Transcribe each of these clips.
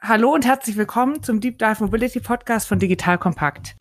Hallo und herzlich willkommen zum Deep Dive Mobility Podcast von Digital Compact.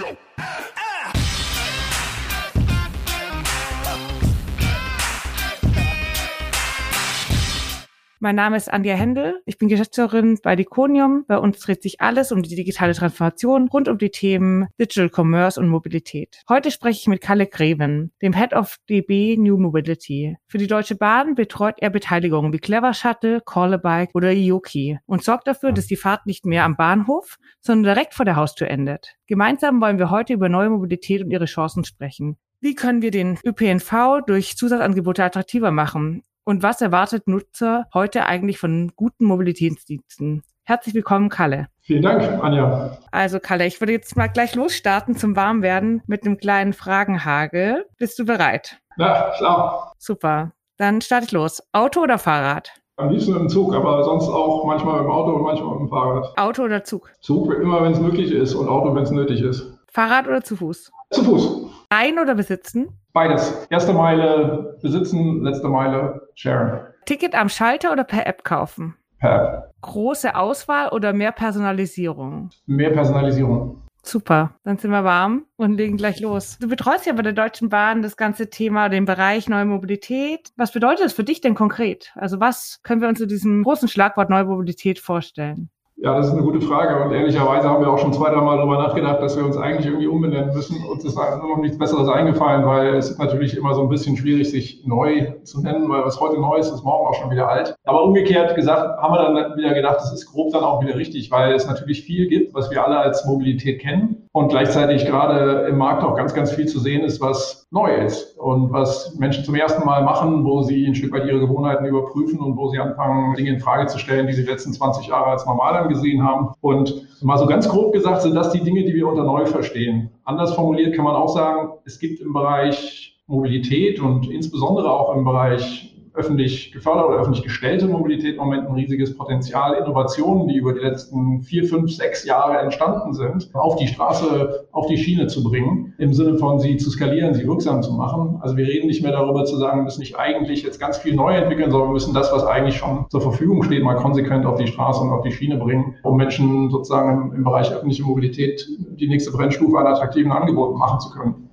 Mein Name ist Anja Händel. Ich bin Geschäftsführerin bei Diconium. Bei uns dreht sich alles um die digitale Transformation rund um die Themen Digital Commerce und Mobilität. Heute spreche ich mit Kalle Greven, dem Head of DB New Mobility. Für die Deutsche Bahn betreut er Beteiligungen wie Clever Shuttle, Callabike oder Yoki und sorgt dafür, dass die Fahrt nicht mehr am Bahnhof, sondern direkt vor der Haustür endet. Gemeinsam wollen wir heute über neue Mobilität und ihre Chancen sprechen. Wie können wir den ÖPNV durch Zusatzangebote attraktiver machen? Und was erwartet Nutzer heute eigentlich von guten Mobilitätsdiensten? Herzlich willkommen, Kalle. Vielen Dank, Anja. Also, Kalle, ich würde jetzt mal gleich losstarten zum Warmwerden mit einem kleinen Fragenhagel. Bist du bereit? Ja, klar. Super. Dann starte ich los. Auto oder Fahrrad? Am liebsten im Zug, aber sonst auch manchmal im Auto und manchmal mit dem Fahrrad. Auto oder Zug? Zug immer, wenn es möglich ist und Auto, wenn es nötig ist. Fahrrad oder zu Fuß? Zu Fuß. Ein oder besitzen? Beides. Erste Meile besitzen, letzte Meile sharen. Ticket am Schalter oder per App kaufen? Per App. Große Auswahl oder mehr Personalisierung? Mehr Personalisierung. Super, dann sind wir warm und legen gleich los. Du betreust ja bei der Deutschen Bahn das ganze Thema, den Bereich Neue Mobilität. Was bedeutet das für dich denn konkret? Also was können wir uns zu diesem großen Schlagwort Neue Mobilität vorstellen? Ja, das ist eine gute Frage und ehrlicherweise haben wir auch schon zwei, drei Mal darüber nachgedacht, dass wir uns eigentlich irgendwie umbenennen müssen. Uns ist nur noch nichts Besseres eingefallen, weil es ist natürlich immer so ein bisschen schwierig, sich neu zu nennen, weil was heute neu ist, ist morgen auch schon wieder alt. Aber umgekehrt gesagt, haben wir dann wieder gedacht, das ist grob dann auch wieder richtig, weil es natürlich viel gibt, was wir alle als Mobilität kennen und gleichzeitig gerade im Markt auch ganz, ganz viel zu sehen ist, was neu ist und was Menschen zum ersten Mal machen, wo sie ein Stück weit ihre Gewohnheiten überprüfen und wo sie anfangen, Dinge in Frage zu stellen, die sie die letzten 20 Jahre als normal angesehen haben. Und mal so ganz grob gesagt sind das die Dinge, die wir unter neu verstehen. Anders formuliert kann man auch sagen, es gibt im Bereich Mobilität und insbesondere auch im Bereich öffentlich geförderte oder öffentlich gestellte Mobilität im Moment ein riesiges Potenzial, Innovationen, die über die letzten vier, fünf, sechs Jahre entstanden sind, auf die Straße, auf die Schiene zu bringen, im Sinne von sie zu skalieren, sie wirksam zu machen. Also wir reden nicht mehr darüber zu sagen, wir müssen nicht eigentlich jetzt ganz viel neu entwickeln, sondern wir müssen das, was eigentlich schon zur Verfügung steht, mal konsequent auf die Straße und auf die Schiene bringen, um Menschen sozusagen im, im Bereich öffentliche Mobilität die nächste Brennstufe an attraktiven Angeboten machen zu können.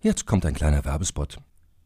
Jetzt kommt ein kleiner Werbespot.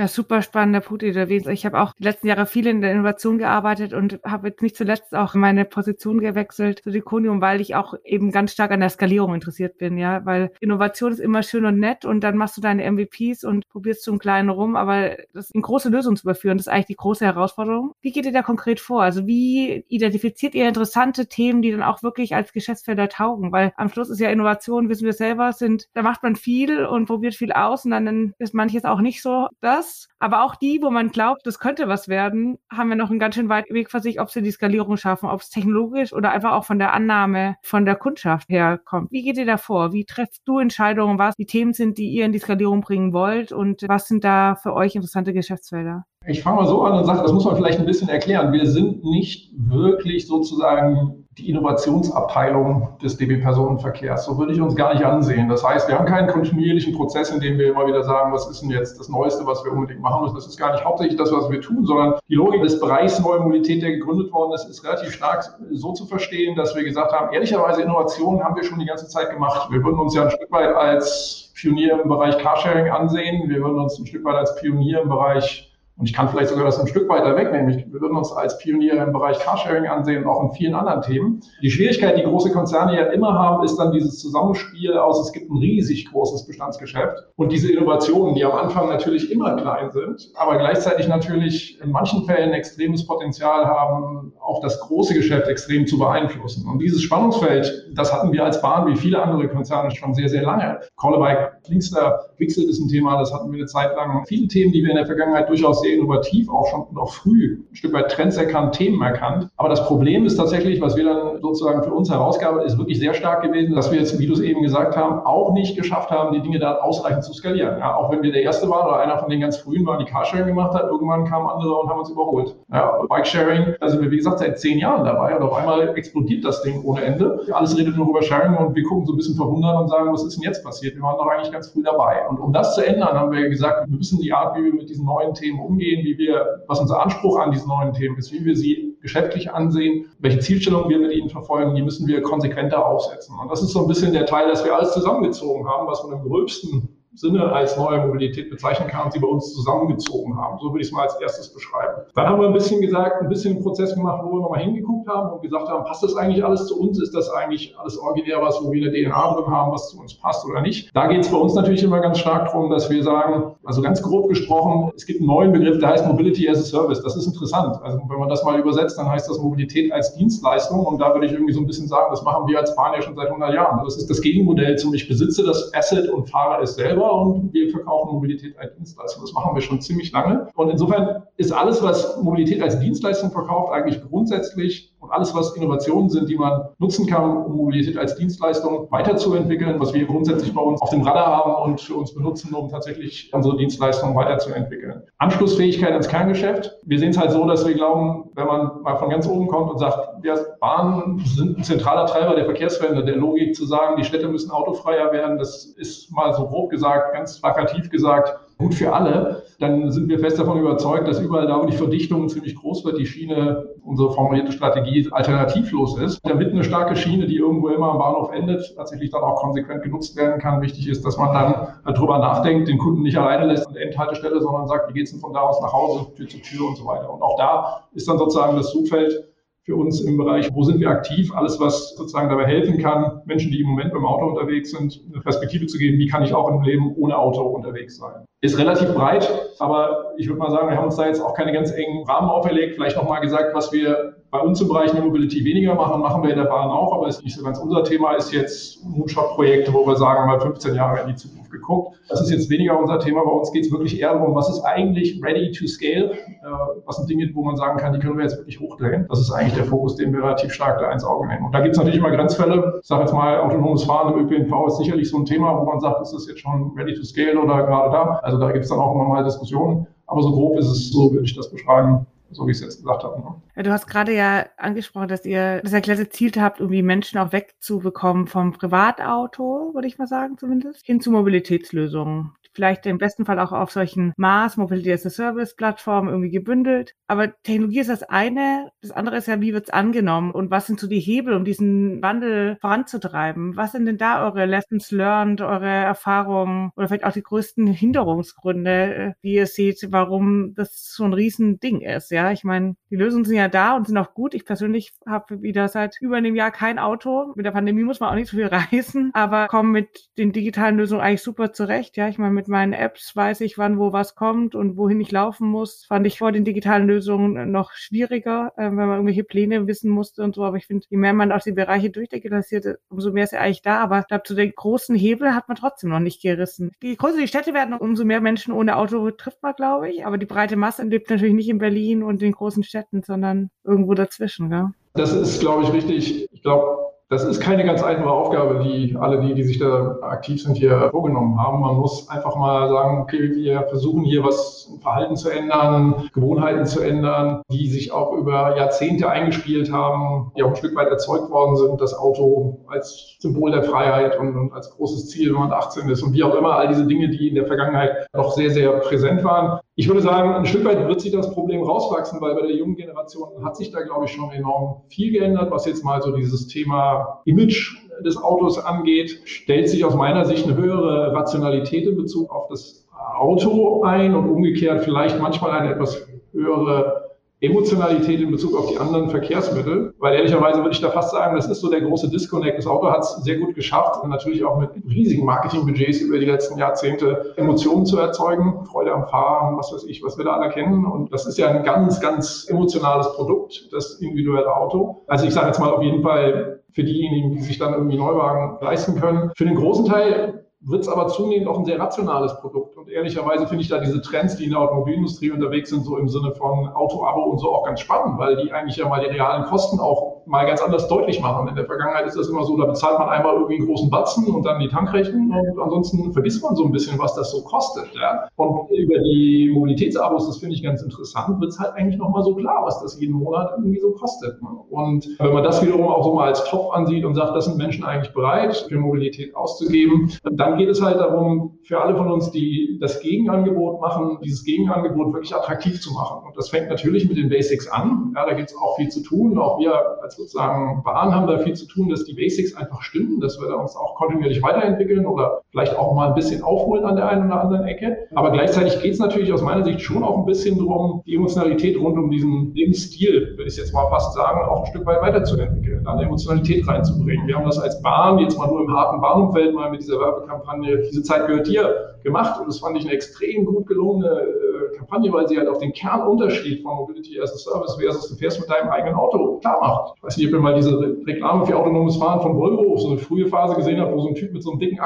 Ja, super spannender Punkt, den du erwähnst. Ich habe auch die letzten Jahre viel in der Innovation gearbeitet und habe jetzt nicht zuletzt auch meine Position gewechselt zu Diconium, weil ich auch eben ganz stark an der Skalierung interessiert bin, ja, weil Innovation ist immer schön und nett und dann machst du deine MVPs und probierst zum Kleinen rum, aber das in große Lösungen zu überführen, das ist eigentlich die große Herausforderung. Wie geht ihr da konkret vor? Also wie identifiziert ihr interessante Themen, die dann auch wirklich als Geschäftsfelder taugen? Weil am Schluss ist ja Innovation, wissen wir selber, sind, da macht man viel und probiert viel aus und dann ist manches auch nicht so das aber auch die, wo man glaubt, das könnte was werden, haben wir noch einen ganz schön weiten Weg vor sich, ob sie die Skalierung schaffen, ob es technologisch oder einfach auch von der Annahme von der Kundschaft herkommt. Wie geht ihr da vor? Wie trefft du Entscheidungen, was die Themen sind, die ihr in die Skalierung bringen wollt und was sind da für euch interessante Geschäftsfelder? Ich fange mal so an und sage, das muss man vielleicht ein bisschen erklären. Wir sind nicht wirklich sozusagen die Innovationsabteilung des DB Personenverkehrs. So würde ich uns gar nicht ansehen. Das heißt, wir haben keinen kontinuierlichen Prozess, in dem wir immer wieder sagen, was ist denn jetzt das Neueste, was wir unbedingt machen müssen. Das ist gar nicht hauptsächlich das, was wir tun, sondern die Logik des Bereichs Neue Mobilität, der gegründet worden ist, ist relativ stark so zu verstehen, dass wir gesagt haben, ehrlicherweise Innovationen haben wir schon die ganze Zeit gemacht. Wir würden uns ja ein Stück weit als Pionier im Bereich Carsharing ansehen. Wir würden uns ein Stück weit als Pionier im Bereich Und ich kann vielleicht sogar das ein Stück weiter wegnehmen. Wir würden uns als Pionier im Bereich Carsharing ansehen und auch in vielen anderen Themen. Die Schwierigkeit, die große Konzerne ja immer haben, ist dann dieses Zusammenspiel aus, es gibt ein riesig großes Bestandsgeschäft und diese Innovationen, die am Anfang natürlich immer klein sind, aber gleichzeitig natürlich in manchen Fällen extremes Potenzial haben, auch das große Geschäft extrem zu beeinflussen. Und dieses Spannungsfeld, das hatten wir als Bahn wie viele andere Konzerne schon sehr, sehr lange. Callaway, Linkster, Wixel ist ein Thema, das hatten wir eine Zeit lang. Viele Themen, die wir in der Vergangenheit durchaus sehr innovativ auch schon auch früh ein Stück weit Trends erkannt, Themen erkannt. Aber das Problem ist tatsächlich, was wir dann sozusagen für uns herausgaben, ist wirklich sehr stark gewesen, dass wir jetzt, wie du es eben gesagt haben, auch nicht geschafft haben, die Dinge da ausreichend zu skalieren. Ja, auch wenn wir der Erste waren oder einer von den ganz frühen waren, die Carsharing gemacht hat, irgendwann kamen andere und haben uns überholt. Ja, Bikesharing, da sind wir, wie gesagt, seit zehn Jahren dabei und auf einmal explodiert das Ding ohne Ende. Alles redet nur über Sharing und wir gucken so ein bisschen verwundert und sagen, was ist denn jetzt passiert? Wir waren doch eigentlich ganz früh dabei. Und um das zu ändern, haben wir gesagt, wir müssen die Art, wie wir mit diesen neuen Themen umgehen, wie wir, was unser Anspruch an diesen neuen Themen ist, wie wir sie geschäftlich ansehen, welche Zielstellungen wir mit ihnen verfolgen, die müssen wir konsequenter aufsetzen. Und das ist so ein bisschen der Teil, dass wir alles zusammengezogen haben, was von dem gröbsten Sinne als neue Mobilität bezeichnen kann und sie bei uns zusammengezogen haben. So würde ich es mal als erstes beschreiben. Dann haben wir ein bisschen gesagt, ein bisschen einen Prozess gemacht, wo wir nochmal hingeguckt haben und gesagt haben, passt das eigentlich alles zu uns? Ist das eigentlich alles originär was, wo wir eine DNA drin haben, was zu uns passt oder nicht? Da geht es bei uns natürlich immer ganz stark darum, dass wir sagen, also ganz grob gesprochen, es gibt einen neuen Begriff, der heißt Mobility as a Service. Das ist interessant. Also wenn man das mal übersetzt, dann heißt das Mobilität als Dienstleistung und da würde ich irgendwie so ein bisschen sagen, das machen wir als Bahn ja schon seit 100 Jahren. Das ist das Gegenmodell zum ich besitze das Asset und fahre es selber und wir verkaufen Mobilität als Dienstleistung. Das machen wir schon ziemlich lange. Und insofern ist alles, was Mobilität als Dienstleistung verkauft, eigentlich grundsätzlich und alles, was Innovationen sind, die man nutzen kann, um Mobilität als Dienstleistung weiterzuentwickeln, was wir grundsätzlich bei uns auf dem Radar haben und für uns benutzen, um tatsächlich unsere Dienstleistungen weiterzuentwickeln. Anschlussfähigkeit ins Kerngeschäft. Wir sehen es halt so, dass wir glauben, wenn man mal von ganz oben kommt und sagt, wir Bahnen sind ein zentraler Treiber der Verkehrswende, der Logik zu sagen, die Städte müssen autofreier werden, das ist mal so grob gesagt, ganz plakativ gesagt, gut für alle, dann sind wir fest davon überzeugt, dass überall da, wo die Verdichtung ziemlich groß wird, die Schiene, unsere formulierte Strategie, alternativlos ist. Damit eine starke Schiene, die irgendwo immer am Bahnhof endet, tatsächlich dann auch konsequent genutzt werden kann. Wichtig ist, dass man dann darüber nachdenkt, den Kunden nicht alleine lässt an der Endhaltestelle, sondern sagt, wie geht's denn von da aus nach Hause, Tür zu Tür und so weiter. Und auch da ist dann sozusagen das Suchfeld für uns im Bereich, wo sind wir aktiv, alles, was sozusagen dabei helfen kann, Menschen, die im Moment beim Auto unterwegs sind, eine Perspektive zu geben, wie kann ich auch im Leben ohne Auto unterwegs sein. Ist relativ breit, aber ich würde mal sagen, wir haben uns da jetzt auch keine ganz engen Rahmen auferlegt. Vielleicht nochmal gesagt, was wir bei uns im Bereich New Mobility weniger machen, machen wir in der Bahn auch, aber ist nicht so ganz unser Thema, ist jetzt Moonshot-Projekte, wo wir sagen, mal 15 Jahre in die Zukunft geguckt. Das ist jetzt weniger unser Thema. Bei uns geht es wirklich eher darum, was ist eigentlich ready to scale? Äh, was sind Dinge, wo man sagen kann, die können wir jetzt wirklich hochdrehen? Das ist eigentlich der Fokus, den wir relativ stark da ins Auge nehmen. Und da gibt es natürlich immer Grenzfälle. Ich sage jetzt mal, autonomes Fahren im ÖPNV ist sicherlich so ein Thema, wo man sagt, ist das jetzt schon ready to scale oder gerade da? Also da gibt es dann auch immer mal Diskussionen. Aber so grob ist es, so würde ich das beschreiben so wie ich es jetzt gesagt habe. Ne? Du hast gerade ja angesprochen, dass ihr das erklärte Ziel habt, irgendwie Menschen auch wegzubekommen vom Privatauto, würde ich mal sagen zumindest, hin zu Mobilitätslösungen vielleicht im besten Fall auch auf solchen Mars, Mobility as a Service Plattformen irgendwie gebündelt. Aber Technologie ist das eine. Das andere ist ja, wie wird es angenommen und was sind so die Hebel, um diesen Wandel voranzutreiben? Was sind denn da eure Lessons learned, eure Erfahrungen oder vielleicht auch die größten Hinderungsgründe, wie ihr seht, warum das so ein Riesending ist? Ja, ich meine, die Lösungen sind ja da und sind auch gut. Ich persönlich habe wieder seit über einem Jahr kein Auto. Mit der Pandemie muss man auch nicht so viel reisen, aber komme mit den digitalen Lösungen eigentlich super zurecht. Ja, ich meine, mit meinen Apps weiß ich, wann wo was kommt und wohin ich laufen muss. Fand ich vor den digitalen Lösungen noch schwieriger, äh, wenn man irgendwelche Pläne wissen musste und so. Aber ich finde, je mehr man auch die Bereiche durchdigitalisiert, umso mehr ist er eigentlich da. Aber ich glaube, zu den großen Hebel hat man trotzdem noch nicht gerissen. Je größer die Städte werden, umso mehr Menschen ohne Auto trifft man, glaube ich. Aber die breite Masse lebt natürlich nicht in Berlin und den großen Städten, sondern irgendwo dazwischen. Gell? Das ist, glaube ich, richtig. Ich glaube, das ist keine ganz einfache Aufgabe, die alle die, die sich da aktiv sind, hier vorgenommen haben. Man muss einfach mal sagen, okay, wir versuchen hier was Verhalten zu ändern, Gewohnheiten zu ändern, die sich auch über Jahrzehnte eingespielt haben, die auch ein Stück weit erzeugt worden sind. Das Auto als Symbol der Freiheit und, und als großes Ziel, wenn man 18 ist und wie auch immer, all diese Dinge, die in der Vergangenheit noch sehr, sehr präsent waren. Ich würde sagen, ein Stück weit wird sich das Problem rauswachsen, weil bei der jungen Generation hat sich da, glaube ich, schon enorm viel geändert, was jetzt mal so dieses Thema Image des Autos angeht, stellt sich aus meiner Sicht eine höhere Rationalität in Bezug auf das Auto ein und umgekehrt vielleicht manchmal eine etwas höhere Emotionalität in Bezug auf die anderen Verkehrsmittel, weil ehrlicherweise würde ich da fast sagen, das ist so der große Disconnect. Das Auto hat es sehr gut geschafft, natürlich auch mit riesigen Marketingbudgets über die letzten Jahrzehnte Emotionen zu erzeugen, Freude am Fahren, was weiß ich, was wir da alle kennen. Und das ist ja ein ganz, ganz emotionales Produkt, das individuelle Auto. Also ich sage jetzt mal auf jeden Fall für diejenigen, die sich dann irgendwie Neuwagen leisten können. Für den großen Teil wird es aber zunehmend auch ein sehr rationales Produkt. Und ehrlicherweise finde ich da diese Trends, die in der Automobilindustrie unterwegs sind, so im Sinne von Auto-Abo und so auch ganz spannend, weil die eigentlich ja mal die realen Kosten auch mal ganz anders deutlich machen. In der Vergangenheit ist das immer so, da bezahlt man einmal irgendwie einen großen Batzen und dann die Tankrechnung und ansonsten vergisst man so ein bisschen, was das so kostet. Ja? Und über die Mobilitätsabos, das finde ich ganz interessant, wird es halt eigentlich nochmal so klar, was das jeden Monat irgendwie so kostet. Ne? Und wenn man das wiederum auch so mal als Topf ansieht und sagt, das sind Menschen eigentlich bereit, für Mobilität auszugeben, dann geht es halt darum, für alle von uns, die das Gegenangebot machen, dieses Gegenangebot wirklich attraktiv zu machen. Und das fängt natürlich mit den Basics an. Ja, da gibt es auch viel zu tun. Auch wir als sozusagen Bahn haben da viel zu tun, dass die Basics einfach stimmen, dass wir da uns auch kontinuierlich weiterentwickeln oder vielleicht auch mal ein bisschen aufholen an der einen oder anderen Ecke. Aber gleichzeitig geht es natürlich aus meiner Sicht schon auch ein bisschen darum, die Emotionalität rund um diesen Lebensstil, würde ich jetzt mal fast sagen, auch ein Stück weit weiterzuentwickeln, da eine Emotionalität reinzubringen. Wir haben das als Bahn jetzt mal nur im harten Bahnumfeld mal mit dieser Werbekampagne Diese Zeit gehört dir gemacht und das fand ich eine extrem gut gelungene äh, Kampagne, weil sie halt auch den Kernunterschied von Mobility as a Service versus du fährst mit deinem eigenen Auto klar macht. Ich weiß nicht, ob ihr mal diese Reklame für autonomes Fahren von Volvo so eine frühe Phase gesehen habt, wo so ein Typ mit so einem dicken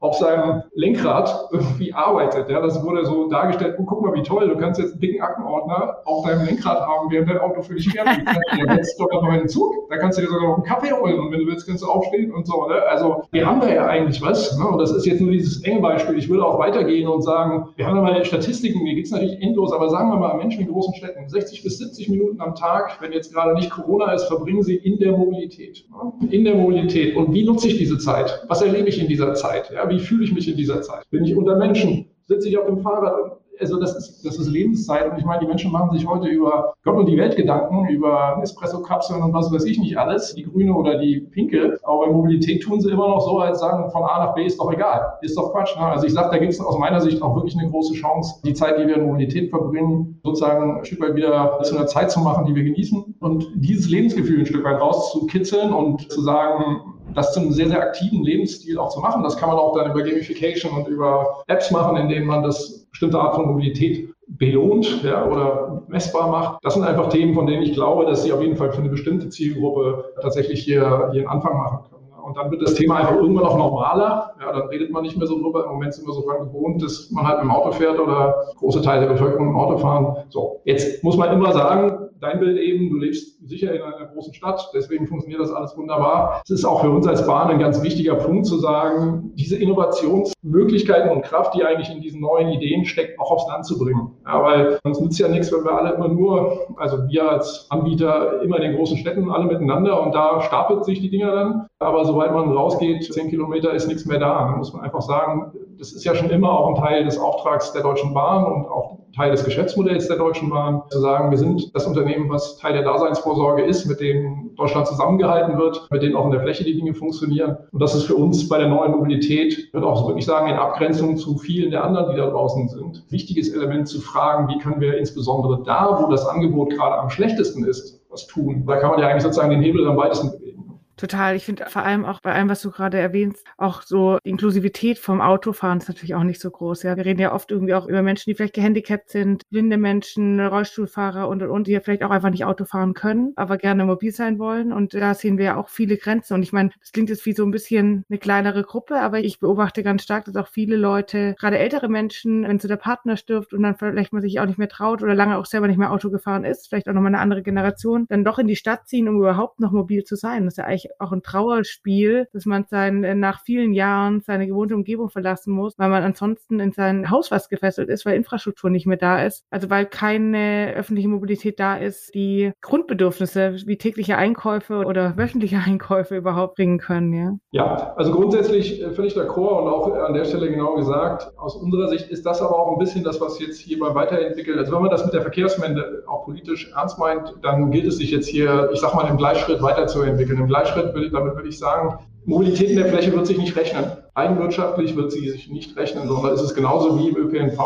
Auf seinem Lenkrad irgendwie arbeitet. Ja, das wurde so dargestellt, oh, guck mal, wie toll, du kannst jetzt einen dicken Aktenordner auf deinem Lenkrad haben, während dein Auto für dich fährt. Ja, jetzt doch noch einen Zug, da kannst du dir sogar noch einen Kaffee holen und wenn du willst, kannst du aufstehen und so. Ne? Also wir haben da ja eigentlich was. Ne? Und das ist jetzt nur dieses enge Beispiel. Ich würde auch weitergehen und sagen, wir haben da mal Statistiken, mir geht es natürlich endlos, aber sagen wir mal, Menschen in großen Städten, 60 bis 70 Minuten am Tag, wenn jetzt gerade nicht Corona ist, verbringen sie in der Mobilität. In der Mobilität. Und wie nutze ich diese Zeit? Was erlebe ich in dieser Zeit? Ja, wie fühle ich mich in dieser Zeit? Bin ich unter Menschen? Sitze ich auf dem Fahrrad? also das ist, das ist Lebenszeit. Und ich meine, die Menschen machen sich heute über Gott und die Welt Gedanken, über Espresso-Kapseln und was weiß ich nicht alles, die grüne oder die pinke. Aber bei Mobilität tun sie immer noch so, als sagen, von A nach B ist doch egal. Ist doch Quatsch. Ne? Also ich sage, da gibt es aus meiner Sicht auch wirklich eine große Chance, die Zeit, die wir in Mobilität verbringen, sozusagen ein Stück weit wieder zu einer Zeit zu machen, die wir genießen. Und dieses Lebensgefühl ein Stück weit rauszukitzeln und zu sagen, das zu einem sehr, sehr aktiven Lebensstil auch zu machen. Das kann man auch dann über Gamification und über Apps machen, in denen man das bestimmte Art von Mobilität belohnt ja, oder messbar macht. Das sind einfach Themen, von denen ich glaube, dass sie auf jeden Fall für eine bestimmte Zielgruppe tatsächlich hier, hier einen Anfang machen können. Und dann wird das Thema einfach irgendwann auch normaler. Ja, dann redet man nicht mehr so drüber. Im Moment sind wir so dran gewohnt, dass man halt mit dem Auto fährt oder große Teile der Bevölkerung im Auto fahren. So, jetzt muss man immer sagen, dein Bild eben, du lebst sicher in einer großen Stadt, deswegen funktioniert das alles wunderbar. Es ist auch für uns als Bahn ein ganz wichtiger Punkt zu sagen, diese Innovationsmöglichkeiten und Kraft, die eigentlich in diesen neuen Ideen steckt, auch aufs Land zu bringen. Ja, weil uns nützt ja nichts, wenn wir alle immer nur, also wir als Anbieter immer in den großen Städten alle miteinander und da stapelt sich die Dinger dann. Aber sobald man rausgeht, zehn Kilometer ist nichts mehr da. Dann muss man einfach sagen, das ist ja schon immer auch ein Teil des Auftrags der Deutschen Bahn und auch Teil des Geschäftsmodells der Deutschen Bahn, zu sagen, wir sind das Unternehmen, was Teil der Daseinsvorsorge ist, mit dem Deutschland zusammengehalten wird, mit denen auch in der Fläche die Dinge funktionieren. Und das ist für uns bei der neuen Mobilität, ich würde auch wirklich sagen, in Abgrenzung zu vielen der anderen, die da draußen sind, wichtiges Element zu fragen, wie können wir insbesondere da, wo das Angebot gerade am schlechtesten ist, was tun. Da kann man ja eigentlich sozusagen den Hebel am weitesten. Total. Ich finde vor allem auch bei allem, was du gerade erwähnst, auch so die Inklusivität vom Autofahren ist natürlich auch nicht so groß. Ja, wir reden ja oft irgendwie auch über Menschen, die vielleicht gehandicapt sind, blinde Menschen, Rollstuhlfahrer und und und, die ja vielleicht auch einfach nicht Auto fahren können, aber gerne mobil sein wollen. Und da sehen wir ja auch viele Grenzen. Und ich meine, das klingt jetzt wie so ein bisschen eine kleinere Gruppe, aber ich beobachte ganz stark, dass auch viele Leute, gerade ältere Menschen, wenn so der Partner stirbt und dann vielleicht man sich auch nicht mehr traut oder lange auch selber nicht mehr Auto gefahren ist, vielleicht auch nochmal eine andere Generation, dann doch in die Stadt ziehen, um überhaupt noch mobil zu sein. Das ist ja eigentlich auch ein Trauerspiel, dass man sein, äh, nach vielen Jahren seine gewohnte Umgebung verlassen muss, weil man ansonsten in sein Haus was gefesselt ist, weil Infrastruktur nicht mehr da ist. Also weil keine öffentliche Mobilität da ist, die Grundbedürfnisse wie tägliche Einkäufe oder wöchentliche Einkäufe überhaupt bringen können. Ja, ja also grundsätzlich äh, völlig d'accord und auch an der Stelle genau gesagt, aus unserer Sicht ist das aber auch ein bisschen das, was jetzt hier beim Weiterentwickeln, also wenn man das mit der Verkehrswende auch politisch ernst meint, dann gilt es sich jetzt hier, ich sag mal, im Gleichschritt weiterzuentwickeln. Im Gleichschritt will, damit würde ich sagen, Mobilität in der Fläche wird sich nicht rechnen. Eigenwirtschaftlich wird sie sich nicht rechnen, sondern es ist genauso wie im ÖPNV,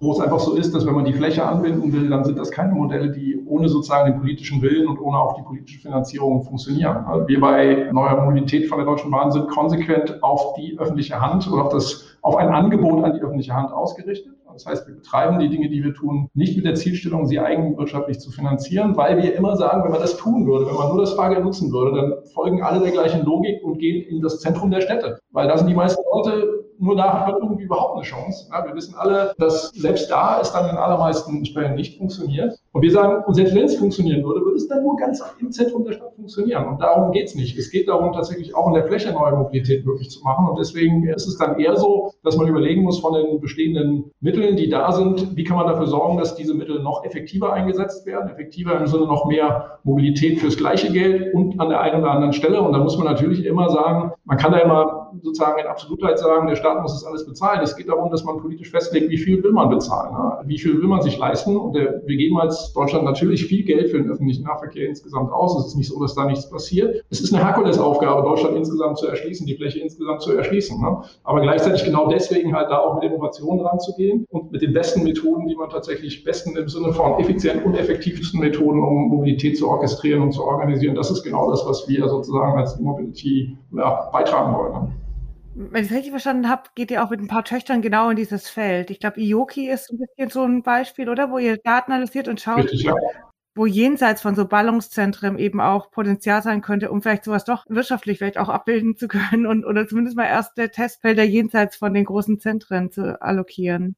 wo es einfach so ist, dass wenn man die Fläche anbinden will, dann sind das keine Modelle, die ohne sozusagen den politischen Willen und ohne auch die politische Finanzierung funktionieren. Also wir bei Neuer Mobilität von der Deutschen Bahn sind konsequent auf die öffentliche Hand oder auf das auf ein Angebot an die öffentliche Hand ausgerichtet. Das heißt, wir betreiben die Dinge, die wir tun, nicht mit der Zielstellung, sie eigenwirtschaftlich zu finanzieren, weil wir immer sagen, wenn man das tun würde, wenn man nur das Fahrgeld nutzen würde, dann folgen alle der gleichen Logik und gehen in das Zentrum der Städte. Weil da sind die meisten Leute nur da hat man irgendwie überhaupt eine Chance. Ja, wir wissen alle, dass selbst da es dann in allermeisten Fällen nicht funktioniert. Und wir sagen, und selbst wenn es funktionieren würde, würde es dann nur ganz im Zentrum der Stadt funktionieren. Und darum geht es nicht. Es geht darum, tatsächlich auch in der Fläche neue Mobilität möglich zu machen. Und deswegen ist es dann eher so, dass man überlegen muss von den bestehenden Mitteln, die da sind, wie kann man dafür sorgen, dass diese Mittel noch effektiver eingesetzt werden, effektiver im Sinne noch mehr Mobilität fürs gleiche Geld und an der einen oder anderen Stelle. Und da muss man natürlich immer sagen, man kann da immer sozusagen in Absolutheit sagen, der Staat muss das alles bezahlen. Es geht darum, dass man politisch festlegt, wie viel will man bezahlen, ne? wie viel will man sich leisten. Und wir geben als Deutschland natürlich viel Geld für den öffentlichen Nahverkehr insgesamt aus. Es ist nicht so, dass da nichts passiert. Es ist eine Herkulesaufgabe, Deutschland insgesamt zu erschließen, die Fläche insgesamt zu erschließen. Ne? Aber gleichzeitig genau deswegen halt da auch mit Innovationen ranzugehen und mit den besten Methoden, die man tatsächlich besten im Sinne von effizient und effektivsten Methoden, um Mobilität zu orchestrieren und zu organisieren. Das ist genau das, was wir sozusagen als Mobility ja, beitragen wollen. Wenn ich es richtig verstanden habe, geht ihr auch mit ein paar Töchtern genau in dieses Feld. Ich glaube, Ioki ist ein bisschen so ein Beispiel, oder? Wo ihr Daten analysiert und schaut, Richtig, ja. wo jenseits von so Ballungszentren eben auch Potenzial sein könnte, um vielleicht sowas doch wirtschaftlich vielleicht auch abbilden zu können und oder zumindest mal erste Testfelder jenseits von den großen Zentren zu allokieren.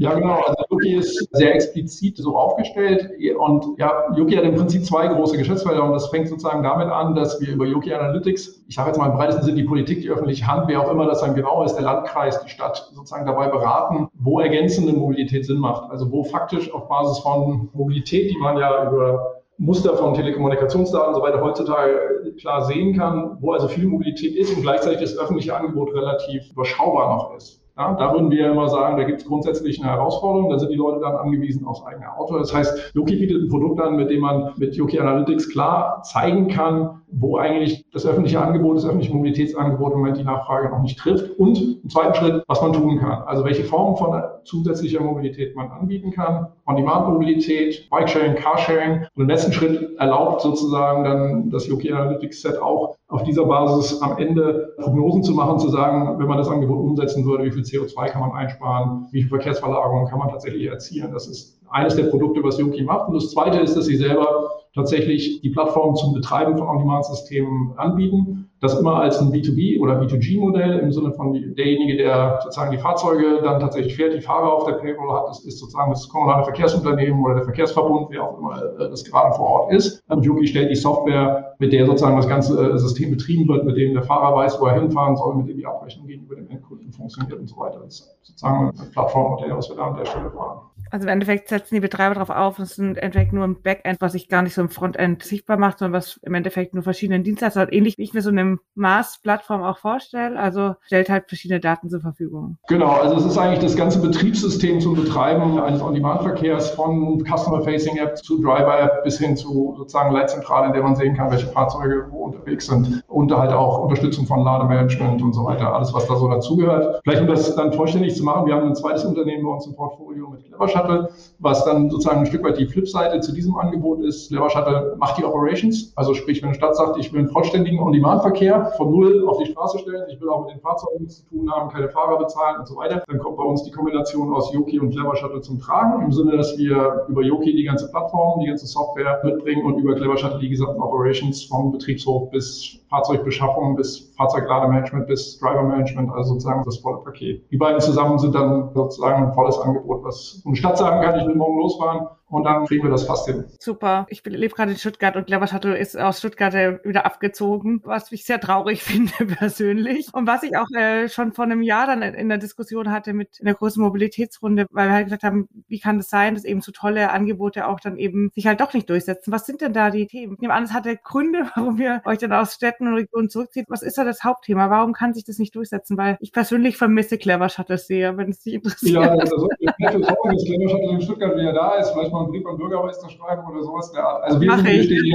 Ja, genau. Also Yuki ist sehr explizit so aufgestellt und ja, Yuki hat im Prinzip zwei große Geschäftsfelder und das fängt sozusagen damit an, dass wir über Yuki Analytics, ich sage jetzt mal im breitesten Sinne die Politik, die öffentliche Hand, wer auch immer das dann genau ist, der Landkreis, die Stadt sozusagen dabei beraten, wo ergänzende Mobilität Sinn macht. Also wo faktisch auf Basis von Mobilität, die man ja über Muster von Telekommunikationsdaten und so weiter heutzutage klar sehen kann, wo also viel Mobilität ist und gleichzeitig das öffentliche Angebot relativ überschaubar noch ist. Ja, da würden wir immer sagen, da gibt es grundsätzlich eine Herausforderung. Da sind die Leute dann angewiesen aufs eigene Auto. Das heißt, Yoki bietet ein Produkt an, mit dem man mit Yoki Analytics klar zeigen kann, wo eigentlich das öffentliche Angebot, das öffentliche Mobilitätsangebot im Moment die Nachfrage noch nicht trifft. Und im zweiten Schritt, was man tun kann. Also welche Formen von zusätzlicher Mobilität man anbieten kann. On-Demand-Mobilität, Bike-Sharing, Carsharing. Und im letzten Schritt erlaubt sozusagen dann das Yoki Analytics Set auch auf dieser Basis am Ende Prognosen zu machen, zu sagen, wenn man das Angebot umsetzen würde, wie viel CO2 kann man einsparen, wie viel Verkehrsverlagerung kann man tatsächlich erzielen. Das ist eines der Produkte, was Yoki macht. Und das zweite ist, dass sie selber tatsächlich die Plattform zum Betreiben von On-Demand-Systemen anbieten. Das immer als ein B2B oder B2G-Modell im Sinne von derjenige, der sozusagen die Fahrzeuge dann tatsächlich fährt, die Fahrer auf der Payroll hat, das ist sozusagen das kommunale Verkehrsunternehmen oder der Verkehrsverbund, wer auch immer äh, das gerade vor Ort ist. Und Yuki stellt die Software, mit der sozusagen das ganze äh, System betrieben wird, mit dem der Fahrer weiß, wo er hinfahren soll, mit dem die Abrechnung gegenüber dem Endkunden funktioniert und so weiter. Das ist sozusagen ein Plattformmodell, was wir da an der Stelle fahren. Also im Endeffekt setzen die Betreiber darauf auf, es ist im Endeffekt nur ein Backend, was sich gar nicht so im Frontend sichtbar macht, sondern was im Endeffekt nur verschiedene Dienstleister hat, ähnlich wie ich mir so eine Maß-Plattform auch vorstelle. Also stellt halt verschiedene Daten zur Verfügung. Genau, also es ist eigentlich das ganze Betriebssystem zum Betreiben eines On-Demand-Verkehrs von Customer-Facing-App zu Driver-App bis hin zu sozusagen Leitzentrale, in der man sehen kann, welche Fahrzeuge wo unterwegs sind und halt auch Unterstützung von Lademanagement und so weiter, alles was da so dazugehört. Vielleicht um das dann vollständig zu machen, wir haben ein zweites Unternehmen bei uns im Portfolio mit Clever Shuttle, was dann sozusagen ein Stück weit die Flipseite zu diesem Angebot ist. Clever Shuttle macht die Operations, also sprich, wenn eine Stadt sagt, ich will einen vollständigen On-Demand-Verkehr von null auf die Straße stellen, ich will auch mit den Fahrzeugen nichts zu tun haben, keine Fahrer bezahlen und so weiter, dann kommt bei uns die Kombination aus Yoki und Clever Shuttle zum Tragen, im Sinne, dass wir über Yoki die ganze Plattform, die ganze Software mitbringen und über Clever Shuttle die gesamten Operations vom Betriebshof bis Fahrzeugbeschaffung bis Fahrzeuglademanagement bis Drivermanagement, also sozusagen das volle Paket. Die beiden zusammen sind dann sozusagen ein volles Angebot, was eine Stadt sagen kann, ich will morgen losfahren und dann kriegen wir das fast hin. Super. Ich lebe gerade in Stuttgart und Clever Shuttle ist aus Stuttgart äh, wieder abgezogen, was ich sehr traurig finde persönlich. Und was ich auch äh, schon vor einem Jahr dann in der Diskussion hatte mit einer großen Mobilitätsrunde, weil wir halt gesagt haben, wie kann das sein, dass eben so tolle Angebote auch dann eben sich halt doch nicht durchsetzen. Was sind denn da die Themen? Ich nehme an, es hatte Gründe, warum wir euch dann aus Städten und Regionen zurückzieht. Was ist da das Hauptthema? Warum kann sich das nicht durchsetzen? Weil ich persönlich vermisse Clever Shuttle sehr, wenn es dich interessiert. Ja, also ich sorgen, dass Clever Shuttle in Stuttgart wieder da ist. Vielleicht mal einen Brief an Bürgermeister schreiben oder sowas. Also wir, wir stehen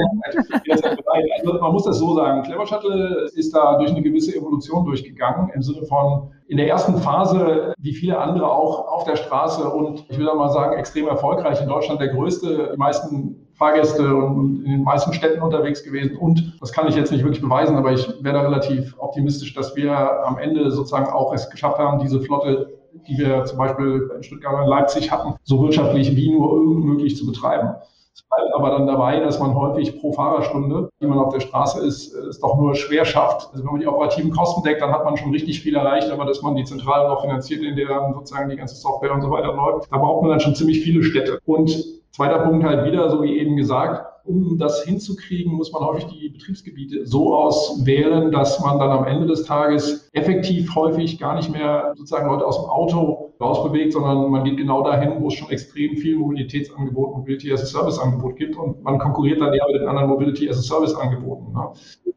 derzeit bereit. Also man muss das so sagen. Clever Shuttle ist da durch eine gewisse Evolution durchgegangen im Sinne von in der ersten Phase, wie viele andere auch auf der Straße und ich will mal sagen, extrem erfolgreich in Deutschland der größte, die meisten Fahrgäste und in den meisten Städten unterwegs gewesen. Und das kann ich jetzt nicht wirklich beweisen, aber ich wäre da relativ optimistisch, dass wir am Ende sozusagen auch es geschafft haben, diese Flotte, die wir zum Beispiel in Stuttgart und Leipzig hatten, so wirtschaftlich wie nur irgend möglich zu betreiben. Es bleibt aber dann dabei, dass man häufig pro Fahrerstunde, die man auf der Straße ist, es doch nur schwer schafft. Also wenn man die operativen Kosten deckt, dann hat man schon richtig viel erreicht, aber dass man die Zentrale noch finanziert, in der dann sozusagen die ganze Software und so weiter läuft, da braucht man dann schon ziemlich viele Städte. Und zweiter Punkt halt wieder, so wie eben gesagt, um das hinzukriegen, muss man häufig die Betriebsgebiete so auswählen, dass man dann am Ende des Tages effektiv häufig gar nicht mehr sozusagen Leute aus dem Auto rausbewegt, sondern man geht genau dahin, wo es schon extrem viel Mobilitätsangebot, Mobility as a Service Angebot gibt und man konkurriert dann eher mit den anderen Mobility as a Service Angeboten. Ne?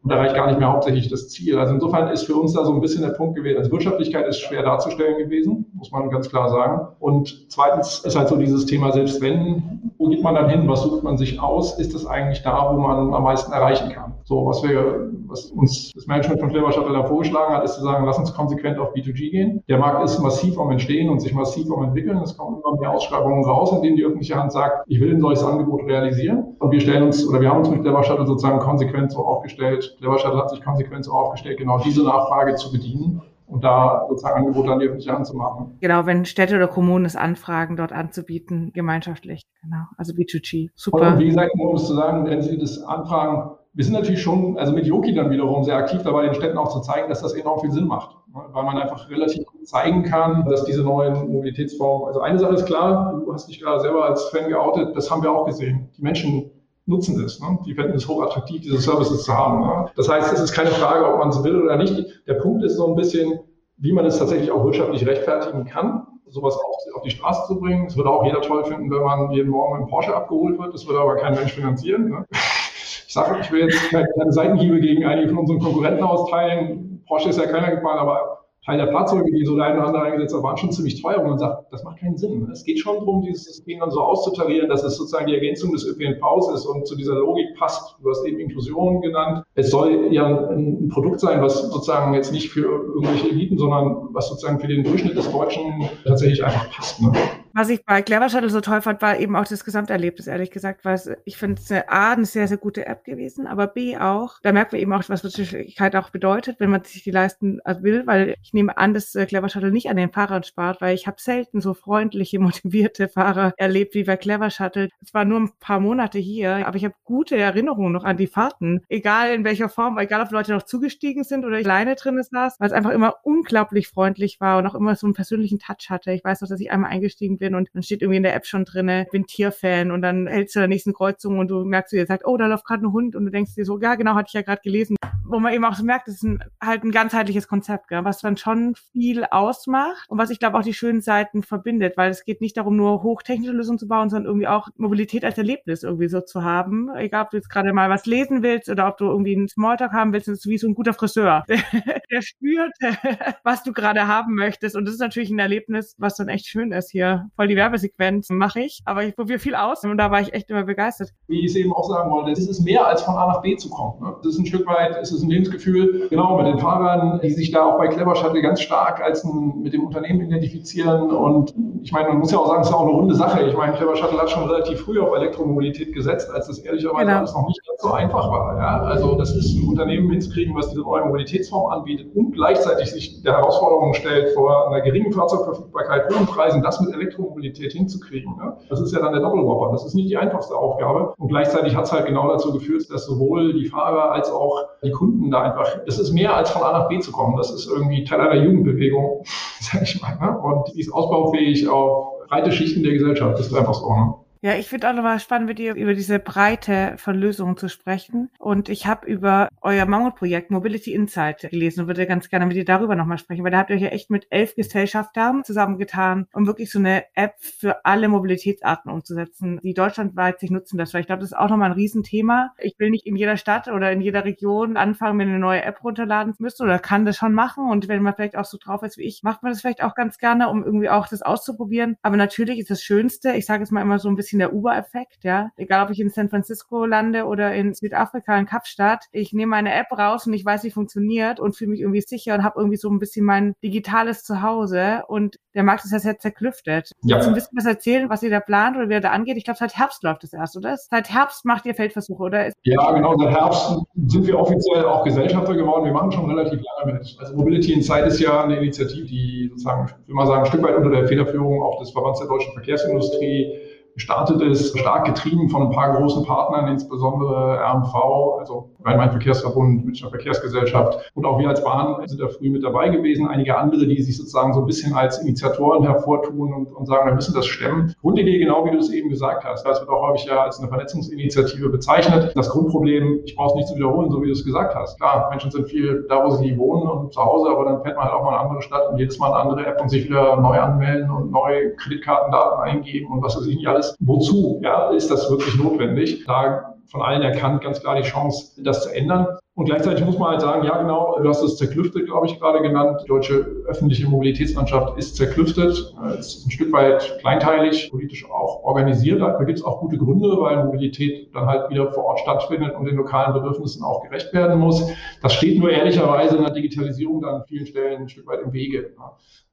Und erreicht gar nicht mehr hauptsächlich das Ziel. Also insofern ist für uns da so ein bisschen der Punkt gewesen. Also Wirtschaftlichkeit ist schwer darzustellen gewesen, muss man ganz klar sagen. Und zweitens ist halt so dieses Thema, selbst wenn, wo geht man dann hin? Was sucht man sich aus? Ist es eigentlich da, wo man am meisten erreichen kann? So, was wir, was uns das Management von Clever Shuttle da vorgeschlagen hat, ist zu sagen, lass uns konsequent auf B2G gehen. Der Markt ist massiv am Entstehen und sich massiv am entwickeln. Es kommen immer mehr Ausschreibungen raus, in denen die öffentliche Hand sagt, ich will ein solches Angebot realisieren. Und wir stellen uns, oder wir haben uns mit Clever Shuttle sozusagen konsequent so aufgestellt. Clever Shuttle hat sich konsequent so aufgestellt, genau diese Nachfrage zu bedienen und da sozusagen Angebote an die öffentliche Hand zu machen. Genau, wenn Städte oder Kommunen es anfragen, dort anzubieten, gemeinschaftlich. Genau, also B2G. Super. Und wie gesagt, man muss zu sagen, wenn Sie das anfragen, wir sind natürlich schon, also mit Yoki dann wiederum sehr aktiv dabei, den Städten auch zu zeigen, dass das enorm viel Sinn macht. Weil man einfach relativ gut zeigen kann, dass diese neuen Mobilitätsformen, also eine Sache ist klar, du hast dich gerade selber als Fan geoutet, das haben wir auch gesehen. Die Menschen nutzen das. Ne? Die finden es hochattraktiv, diese Services zu haben. Ne? Das heißt, es ist keine Frage, ob man es will oder nicht. Der Punkt ist so ein bisschen, wie man es tatsächlich auch wirtschaftlich rechtfertigen kann, sowas auf, auf die Straße zu bringen. Es würde auch jeder toll finden, wenn man jeden Morgen mit Porsche abgeholt wird. Das würde aber kein Mensch finanzieren. Ne? Ich sage, ich will jetzt keine, keine Seitenhiebe gegen einige von unseren Konkurrenten austeilen. Porsche ist ja keiner gefahren, aber Teil der Fahrzeuge, die so der oder andere eingesetzt haben, waren schon ziemlich teuer und man sagt, das macht keinen Sinn. Es geht schon darum, dieses System dann so auszutarieren, dass es sozusagen die Ergänzung des ÖPNVs ist und zu dieser Logik passt. Du hast eben Inklusion genannt. Es soll ja ein, Produkt sein, was sozusagen jetzt nicht für irgendwelche Eliten, sondern was sozusagen für den Durchschnitt des Deutschen tatsächlich einfach passt. Ne? Was ich bei Clever Shuttle so toll fand, war eben auch das Gesamterlebnis, ehrlich gesagt, weil ich finde es A, eine sehr, sehr gute App gewesen, aber B auch, da merkt man eben auch, was Wirtschaftlichkeit auch bedeutet, wenn man sich die leisten äh, will, weil ich nehme an, dass äh, Clever Shuttle nicht an den Fahrern spart, weil ich habe selten so freundliche, motivierte Fahrer erlebt wie bei Clever Shuttle. Es war nur ein paar Monate hier, aber ich habe gute Erinnerungen noch an die Fahrten, egal in welcher Form, egal ob Leute noch zugestiegen sind oder ich alleine drin saß, weil es einfach immer unglaublich freundlich war und auch immer so einen persönlichen Touch hatte. Ich weiß noch, dass ich einmal eingestiegen bin bin und dann steht irgendwie in der App schon drinne, bin Tierfan und dann hältst du der nächsten Kreuzung und du merkst dir, sagt, oh, da läuft gerade ein Hund und du denkst dir so, ja, genau, hatte ich ja gerade gelesen. Wo man eben auch so merkt, das ist ein, halt ein ganzheitliches Konzept, gell, was dann schon viel ausmacht und was ich glaube auch die schönen Seiten verbindet, weil es geht nicht darum, nur hochtechnische Lösungen zu bauen, sondern irgendwie auch Mobilität als Erlebnis irgendwie so zu haben. Egal, ob du jetzt gerade mal was lesen willst oder ob du irgendwie einen Smalltalk haben willst, das ist wie so ein guter Friseur. Der, spürt, was du gerade haben möchtest und das ist natürlich ein Erlebnis, was dann echt schön ist hier voll die Werbesequenz mache ich, aber ich probiere viel aus und da war ich echt immer begeistert. Wie ich es eben auch sagen wollte, es ist mehr als von A nach B zu kommen. Ne? Das ist ein Stück weit, es ist ein Lebensgefühl, genau, mit den Fahrern, die sich da auch bei Clever Shuttle ganz stark als ein, mit dem Unternehmen identifizieren und ich meine, man muss ja auch sagen, es ist auch eine runde Sache. Ich meine, Clever Shuttle hat schon relativ früh auf Elektromobilität gesetzt, als das ehrlicherweise genau. alles noch nicht ganz so einfach war. Ja? Also das ist ein Unternehmen hinzukriegen, was diese neue Mobilitätsform anbietet und gleichzeitig sich der Herausforderung stellt, vor einer geringen Fahrzeugverfügbarkeit, hohen Preisen, das mit Elektromobilität Mobilität hinzukriegen. Ne? Das ist ja dann der Doppelwhopper. Das ist nicht die einfachste Aufgabe. Und gleichzeitig hat es halt genau dazu geführt, dass sowohl die Fahrer als auch die Kunden da einfach, es ist mehr als von A nach B zu kommen. Das ist irgendwie Teil einer Jugendbewegung, sag ich mal. Ne? Und die ist ausbaufähig auf breite Schichten der Gesellschaft. Das ist einfach so. Ne? Ja, ich finde auch nochmal spannend, mit dir über diese Breite von Lösungen zu sprechen. Und ich habe über euer Mammutprojekt Mobility Insight gelesen und würde ganz gerne mit dir darüber nochmal sprechen, weil da habt ihr euch ja echt mit elf Gesellschaftern zusammengetan, um wirklich so eine App für alle Mobilitätsarten umzusetzen, die deutschlandweit sich nutzen das. Weil ich glaube, das ist auch nochmal ein Riesenthema. Ich will nicht in jeder Stadt oder in jeder Region anfangen, mir eine neue App runterladen zu müssen oder kann das schon machen. Und wenn man vielleicht auch so drauf ist wie ich, macht man das vielleicht auch ganz gerne, um irgendwie auch das auszuprobieren. Aber natürlich ist das Schönste, ich sage es mal immer so ein bisschen bisschen der Uber-Effekt, ja. Egal, ob ich in San Francisco lande oder in Südafrika, in Kapstadt, ich nehme meine App raus und ich weiß, wie funktioniert und fühle mich irgendwie sicher und habe irgendwie so ein bisschen mein digitales Zuhause und der Markt ist ja sehr zerklüftet. Ja. Kannst du ein bisschen was erzählen, was ihr da plant oder wie ihr da angeht? Ich glaube, seit Herbst läuft das erst, oder? Seit Herbst macht ihr Feldversuche, oder? Ja, genau. Seit Herbst sind wir offiziell auch Gesellschafter geworden. Wir machen schon relativ lange mit. Also Mobility Insight ist ja eine Initiative, die sozusagen, ich will mal sagen, ein Stück weit unter der Federführung auch des Verbands der deutschen Verkehrsindustrie gestartet ist, stark getrieben von ein paar großen Partnern, insbesondere RMV, also Rhein-Main-Verkehrsverbund, Münchner Verkehrsgesellschaft und auch wir als Bahn sind da früh mit dabei gewesen. Einige andere, die sich sozusagen so ein bisschen als Initiatoren hervortun und, und sagen, wir müssen das stemmen. Grundidee, genau wie du es eben gesagt hast, das wird auch häufig ja als eine Vernetzungsinitiative bezeichnet. Das Grundproblem, ich brauche es nicht zu wiederholen, so wie du es gesagt hast. Klar, Menschen sind viel da, wo sie wohnen und zu Hause, aber dann fährt man halt auch mal eine andere Stadt und jedes Mal eine andere App und sich wieder neu anmelden und neue Kreditkartendaten eingeben und was weiß ich nicht alles ist. Wozu? Ja, ist das wirklich notwendig? Da von allen erkannt, ganz klar die Chance, das zu ändern. Und gleichzeitig muss man halt sagen, ja genau, du hast es zerklüftet, glaube ich, gerade genannt. Die deutsche öffentliche Mobilitätslandschaft ist zerklüftet. Es ist ein Stück weit kleinteilig, politisch auch organisiert. Da gibt es auch gute Gründe, weil Mobilität dann halt wieder vor Ort stattfindet und den lokalen Bedürfnissen auch gerecht werden muss. Das steht nur ehrlicherweise in der Digitalisierung dann an vielen Stellen ein Stück weit im Wege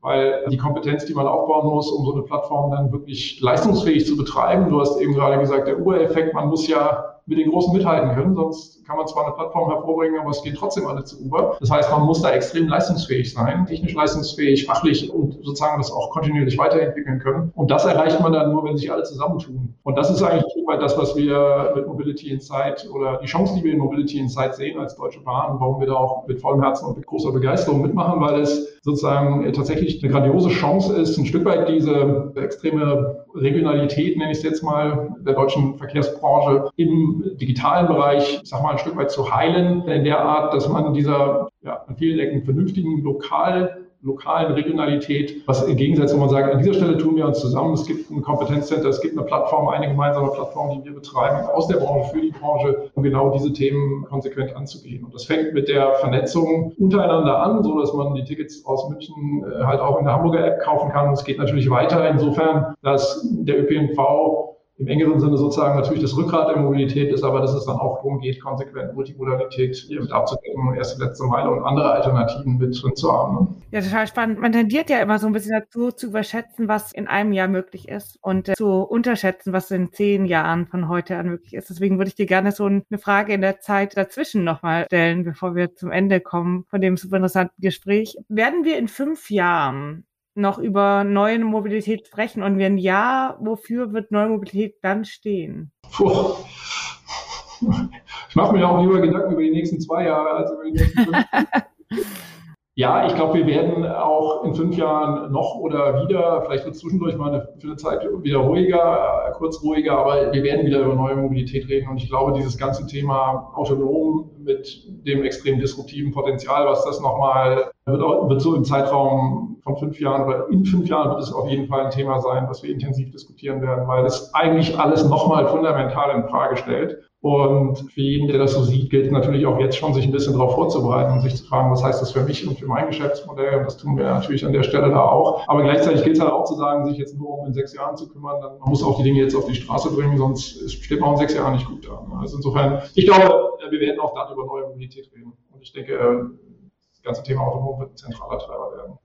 weil die Kompetenz, die man aufbauen muss, um so eine Plattform dann wirklich leistungsfähig zu betreiben, du hast eben gerade gesagt, der Uber-Effekt, man muss ja mit den Großen mithalten können, sonst kann man zwar eine Plattform hervorbringen, aber es geht trotzdem alle zu Uber. Das heißt, man muss da extrem leistungsfähig sein, technisch leistungsfähig, fachlich und sozusagen das auch kontinuierlich weiterentwickeln können. Und das erreicht man dann nur, wenn sich alle zusammentun. Und das ist eigentlich das, was wir mit Mobility Insight oder die Chance, die wir in Mobility Insight sehen als Deutsche Bahn, warum wir da auch mit vollem Herzen und mit großer Begeisterung mitmachen, weil es sozusagen tatsächlich eine grandiose Chance ist, ein Stück weit diese extreme Regionalität, nenne ich es jetzt mal, der deutschen Verkehrsbranche im digitalen Bereich, ich sag mal, ein Stück weit zu heilen, in der Art, dass man dieser ja, an vielen Ecken vernünftigen lokal lokalen Regionalität, was im Gegensatz, wo man sagt, an dieser Stelle tun wir uns zusammen, es gibt ein Kompetenzcenter, es gibt eine Plattform, eine gemeinsame Plattform, die wir betreiben aus der Branche für die Branche, um genau diese Themen konsequent anzugehen. Und das fängt mit der Vernetzung untereinander an, so dass man die Tickets aus München äh, halt auch in der Hamburger App kaufen kann. Es geht natürlich weiter insofern, dass der ÖPNV im engeren Sinne sozusagen natürlich das Rückgrat der Mobilität ist, aber dass es dann auch darum geht, konsequent Multimodalität mit abzudecken, erste, letzte Meile und andere Alternativen mit drin zu haben. Ne? Ja, total spannend. Man tendiert ja immer so ein bisschen dazu, zu überschätzen, was in einem Jahr möglich ist und äh, zu unterschätzen, was in zehn Jahren von heute an möglich ist. Deswegen würde ich dir gerne so eine Frage in der Zeit dazwischen nochmal stellen, bevor wir zum Ende kommen von dem super interessanten Gespräch. Werden wir in fünf Jahren noch über neue Mobilität sprechen? Und wenn ja, wofür wird neue Mobilität dann stehen? Puh. Ich mache mir auch lieber Gedanken über die nächsten zwei Jahre als über die nächsten fünf. Ja, ich glaube, wir werden auch in fünf Jahren noch oder wieder, vielleicht wird zwischendurch mal eine, für eine Zeit wieder ruhiger, äh, kurz ruhiger, aber wir werden wieder über neue Mobilität reden. Und ich glaube, dieses ganze Thema autonom mit dem extrem disruptiven Potenzial, was das nochmal wird, auch, wird so im Zeitraum von fünf Jahren oder in fünf Jahren wird es auf jeden Fall ein Thema sein, was wir intensiv diskutieren werden, weil es eigentlich alles nochmal fundamental in Frage stellt. Und für jeden, der das so sieht, gilt natürlich auch jetzt schon, sich ein bisschen darauf vorzubereiten und sich zu fragen, was heißt das für mich und für mein Geschäftsmodell? Und das tun wir natürlich an der Stelle da auch. Aber gleichzeitig gilt es halt auch zu sagen, sich jetzt nur um in sechs Jahren zu kümmern, dann man muss auch die Dinge jetzt auf die Straße bringen, sonst steht man in sechs Jahren nicht gut da. Also insofern, ich glaube, wir werden auch darüber neue Mobilität reden. Und ich denke, ganze Thema Autonom wird ein zentraler Treiber werden.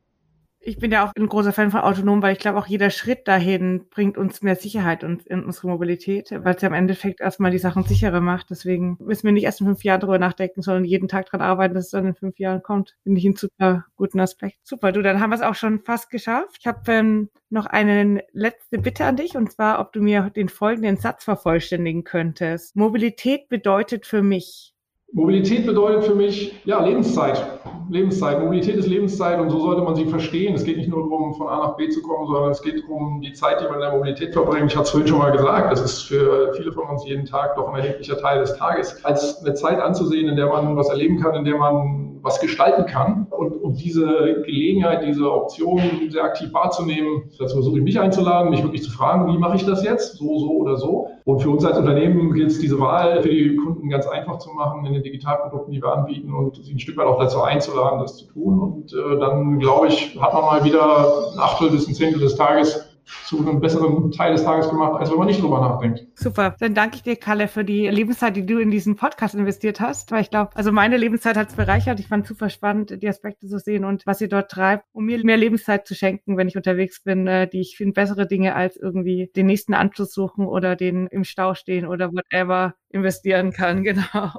Ich bin ja auch ein großer Fan von autonom, weil ich glaube, auch jeder Schritt dahin bringt uns mehr Sicherheit in unsere Mobilität, weil es ja im Endeffekt erstmal die Sachen sicherer macht. Deswegen müssen wir nicht erst in fünf Jahren drüber nachdenken, sondern jeden Tag dran arbeiten, dass es dann in fünf Jahren kommt. Finde ich einen super guten Aspekt. Super, du, dann haben wir es auch schon fast geschafft. Ich habe ähm, noch eine letzte Bitte an dich, und zwar, ob du mir den folgenden Satz vervollständigen könntest. Mobilität bedeutet für mich. Mobilität bedeutet für mich, ja, Lebenszeit. Lebenszeit. Mobilität ist Lebenszeit und so sollte man sie verstehen. Es geht nicht nur darum, von A nach B zu kommen, sondern es geht um die Zeit, die man in der Mobilität verbringt. Ich hatte es vorhin schon mal gesagt, das ist für viele von uns jeden Tag doch ein erheblicher Teil des Tages, als eine Zeit anzusehen, in der man was erleben kann, in der man was gestalten kann. Und um diese Gelegenheit, diese Option sehr aktiv wahrzunehmen, dazu versuche ich mich einzuladen, mich wirklich zu fragen, wie mache ich das jetzt? So, so oder so. Und für uns als Unternehmen gilt es, diese Wahl für die Kunden ganz einfach zu machen in den Digitalprodukten, die wir anbieten und sie ein Stück weit auch dazu einzuladen, das zu tun. Und äh, dann, glaube ich, hat man mal wieder ein Achtel bis ein Zehntel des Tages zu einem besseren Teil des Tages gemacht, als wenn man nicht drüber nachdenkt. Super. Dann danke ich dir, Kalle, für die Lebenszeit, die du in diesen Podcast investiert hast, weil ich glaube, also meine Lebenszeit hat es bereichert. Ich fand super spannend, die Aspekte zu sehen und was ihr dort treibt, um mir mehr Lebenszeit zu schenken, wenn ich unterwegs bin, äh, die ich finde bessere Dinge als irgendwie den nächsten Anschluss suchen oder den im Stau stehen oder whatever investieren kann. Genau.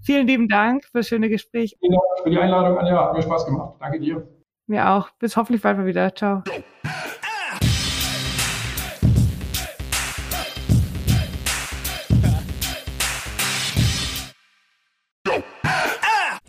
Vielen lieben Dank für das schöne Gespräch. Vielen Dank für die Einladung, Anja. Hat mir Spaß gemacht. Danke dir. Mir auch. Bis hoffentlich bald mal wieder. Ciao.